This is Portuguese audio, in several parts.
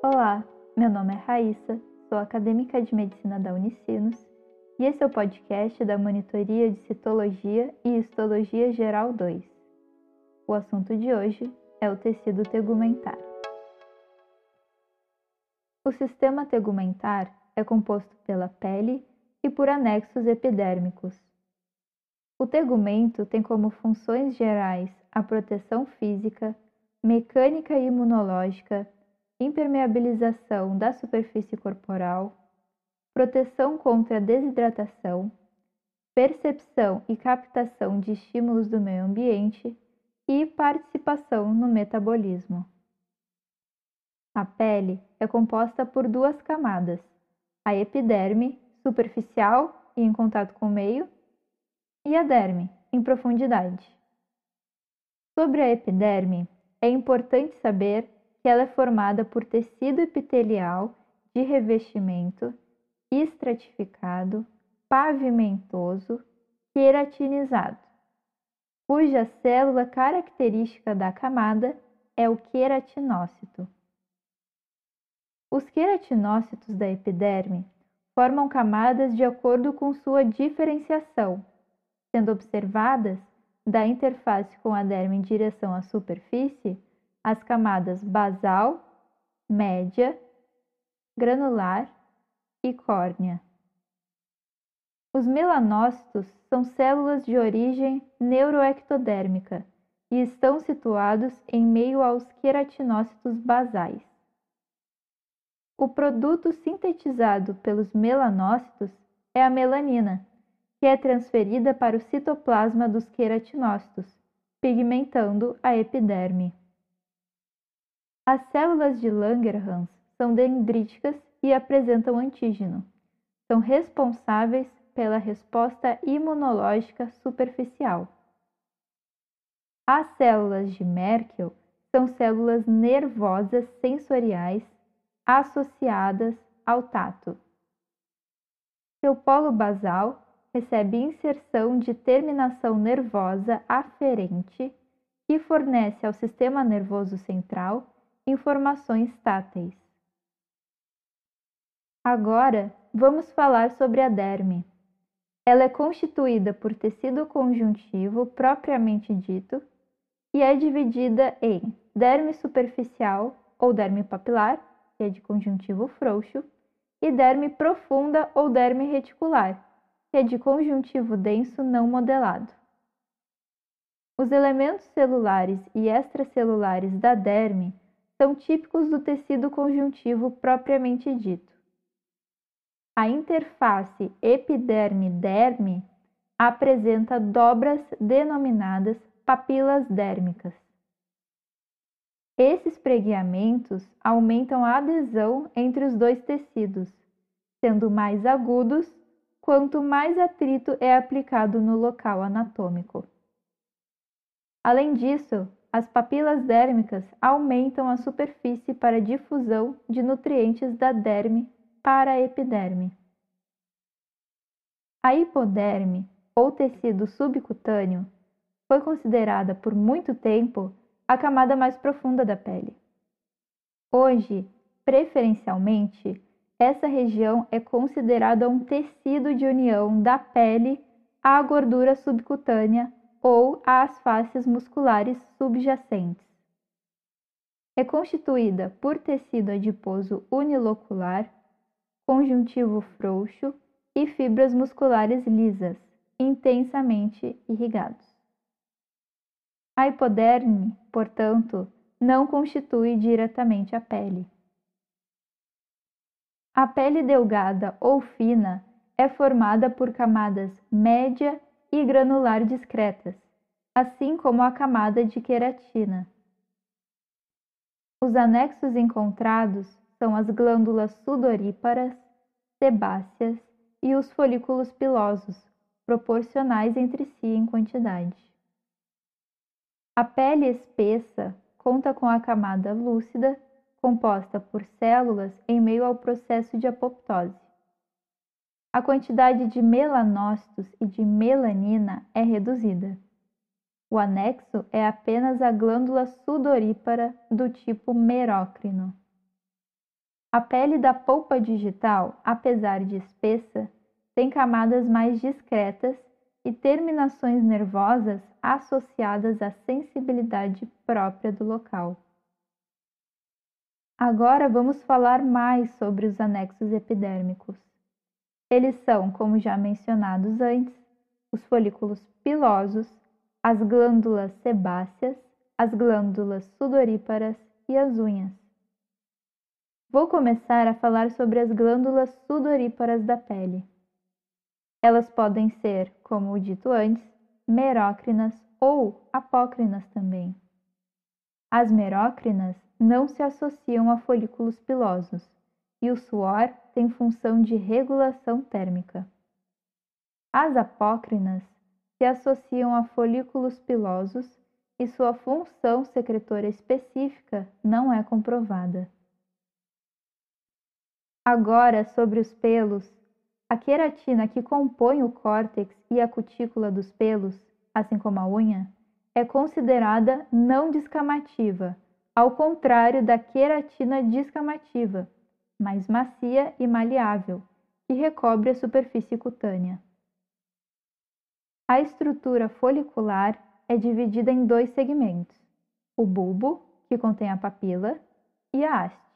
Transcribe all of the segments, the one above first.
Olá, meu nome é Raíssa, sou acadêmica de medicina da Unicinos e esse é o podcast da Monitoria de Citologia e Histologia Geral 2. O assunto de hoje é o tecido tegumentar. O sistema tegumentar é composto pela pele e por anexos epidérmicos. O tegumento tem como funções gerais a proteção física, mecânica e imunológica, impermeabilização da superfície corporal, proteção contra a desidratação, percepção e captação de estímulos do meio ambiente e participação no metabolismo. A pele é composta por duas camadas: a epiderme, superficial e em contato com o meio, e a derme, em profundidade. Sobre a epiderme, é importante saber que ela é formada por tecido epitelial de revestimento estratificado, pavimentoso, queratinizado, cuja célula característica da camada é o queratinócito. Os queratinócitos da epiderme formam camadas de acordo com sua diferenciação, sendo observadas da interface com a derme em direção à superfície as camadas basal, média, granular e córnea. Os melanócitos são células de origem neuroectodérmica e estão situados em meio aos queratinócitos basais. O produto sintetizado pelos melanócitos é a melanina, que é transferida para o citoplasma dos queratinócitos, pigmentando a epiderme. As células de Langerhans são dendríticas e apresentam antígeno. São responsáveis pela resposta imunológica superficial. As células de Merkel são células nervosas sensoriais associadas ao tato. Seu polo basal recebe inserção de terminação nervosa aferente que fornece ao sistema nervoso central informações táteis. Agora, vamos falar sobre a derme. Ela é constituída por tecido conjuntivo propriamente dito e é dividida em derme superficial ou derme papilar, que é de conjuntivo frouxo, e derme profunda ou derme reticular, que é de conjuntivo denso não modelado. Os elementos celulares e extracelulares da derme são típicos do tecido conjuntivo propriamente dito. A interface epiderme-derme apresenta dobras denominadas papilas dérmicas. Esses pregueamentos aumentam a adesão entre os dois tecidos, sendo mais agudos quanto mais atrito é aplicado no local anatômico. Além disso, as papilas dérmicas aumentam a superfície para difusão de nutrientes da derme para a epiderme. A hipoderme, ou tecido subcutâneo, foi considerada por muito tempo a camada mais profunda da pele. Hoje, preferencialmente, essa região é considerada um tecido de união da pele à gordura subcutânea ou às faces musculares subjacentes. É constituída por tecido adiposo unilocular, conjuntivo frouxo e fibras musculares lisas, intensamente irrigados. A hipoderme, portanto, não constitui diretamente a pele. A pele delgada ou fina é formada por camadas média e granular discretas, assim como a camada de queratina. Os anexos encontrados são as glândulas sudoríparas, sebáceas e os folículos pilosos, proporcionais entre si em quantidade. A pele espessa conta com a camada lúcida, composta por células em meio ao processo de apoptose. A quantidade de melanócitos e de melanina é reduzida. O anexo é apenas a glândula sudorípara do tipo merócrino. A pele da polpa digital, apesar de espessa, tem camadas mais discretas e terminações nervosas associadas à sensibilidade própria do local. Agora vamos falar mais sobre os anexos epidérmicos. Eles são, como já mencionados antes, os folículos pilosos, as glândulas sebáceas, as glândulas sudoríparas e as unhas. Vou começar a falar sobre as glândulas sudoríparas da pele. Elas podem ser, como dito antes, merócrinas ou apócrinas também. As merócrinas não se associam a folículos pilosos e o suor tem função de regulação térmica. As apócrinas se associam a folículos pilosos e sua função secretora específica não é comprovada. Agora, sobre os pelos, a queratina que compõe o córtex e a cutícula dos pelos, assim como a unha, é considerada não descamativa, ao contrário da queratina descamativa, mais macia e maleável, que recobre a superfície cutânea. A estrutura folicular é dividida em dois segmentos: o bulbo, que contém a papila, e a haste.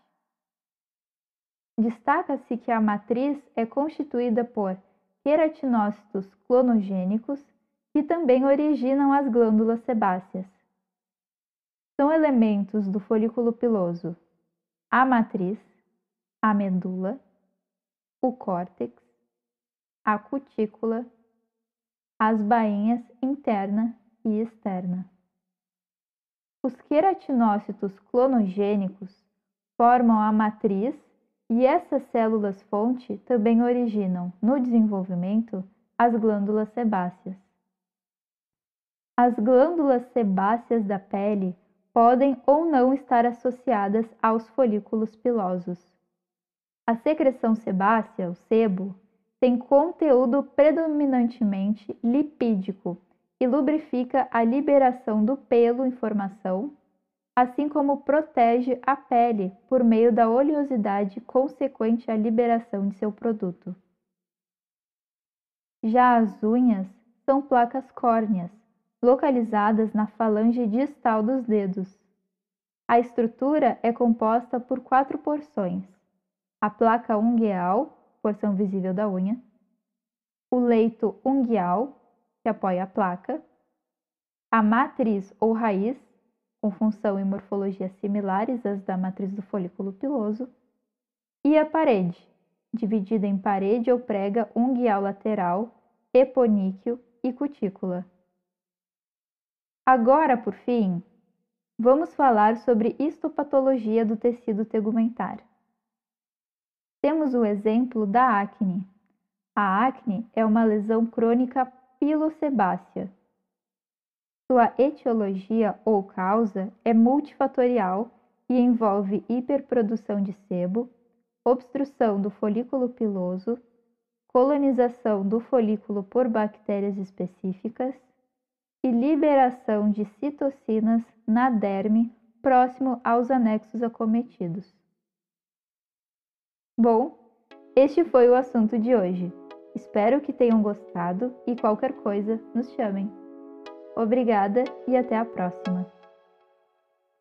Destaca-se que a matriz é constituída por queratinócitos clonogênicos, que também originam as glândulas sebáceas. São elementos do folículo piloso a matriz, a medula, o córtex, a cutícula, as bainhas interna e externa. Os queratinócitos clonogênicos formam a matriz e essas células-fonte também originam, no desenvolvimento, as glândulas sebáceas. As glândulas sebáceas da pele podem ou não estar associadas aos folículos pilosos. A secreção sebácea, o sebo, tem conteúdo predominantemente lipídico e lubrifica a liberação do pelo em formação assim como protege a pele por meio da oleosidade consequente à liberação de seu produto. Já as unhas são placas córneas, localizadas na falange distal dos dedos. A estrutura é composta por quatro porções: a placa ungueal, porção visível da unha, o leito ungueal, que apoia a placa, a matriz ou raiz, com função e morfologia similares às da matriz do folículo piloso, e a parede, dividida em parede ou prega unguial lateral, eponíqueo e cutícula. Agora, por fim, vamos falar sobre histopatologia do tecido tegumentar. Temos o exemplo da acne. A acne é uma lesão crônica pilosebácea, sua etiologia ou causa é multifatorial e envolve hiperprodução de sebo, obstrução do folículo piloso, colonização do folículo por bactérias específicas e liberação de citocinas na derme próximo aos anexos acometidos. Bom, este foi o assunto de hoje. Espero que tenham gostado e qualquer coisa nos chamem. Obrigada e até a próxima!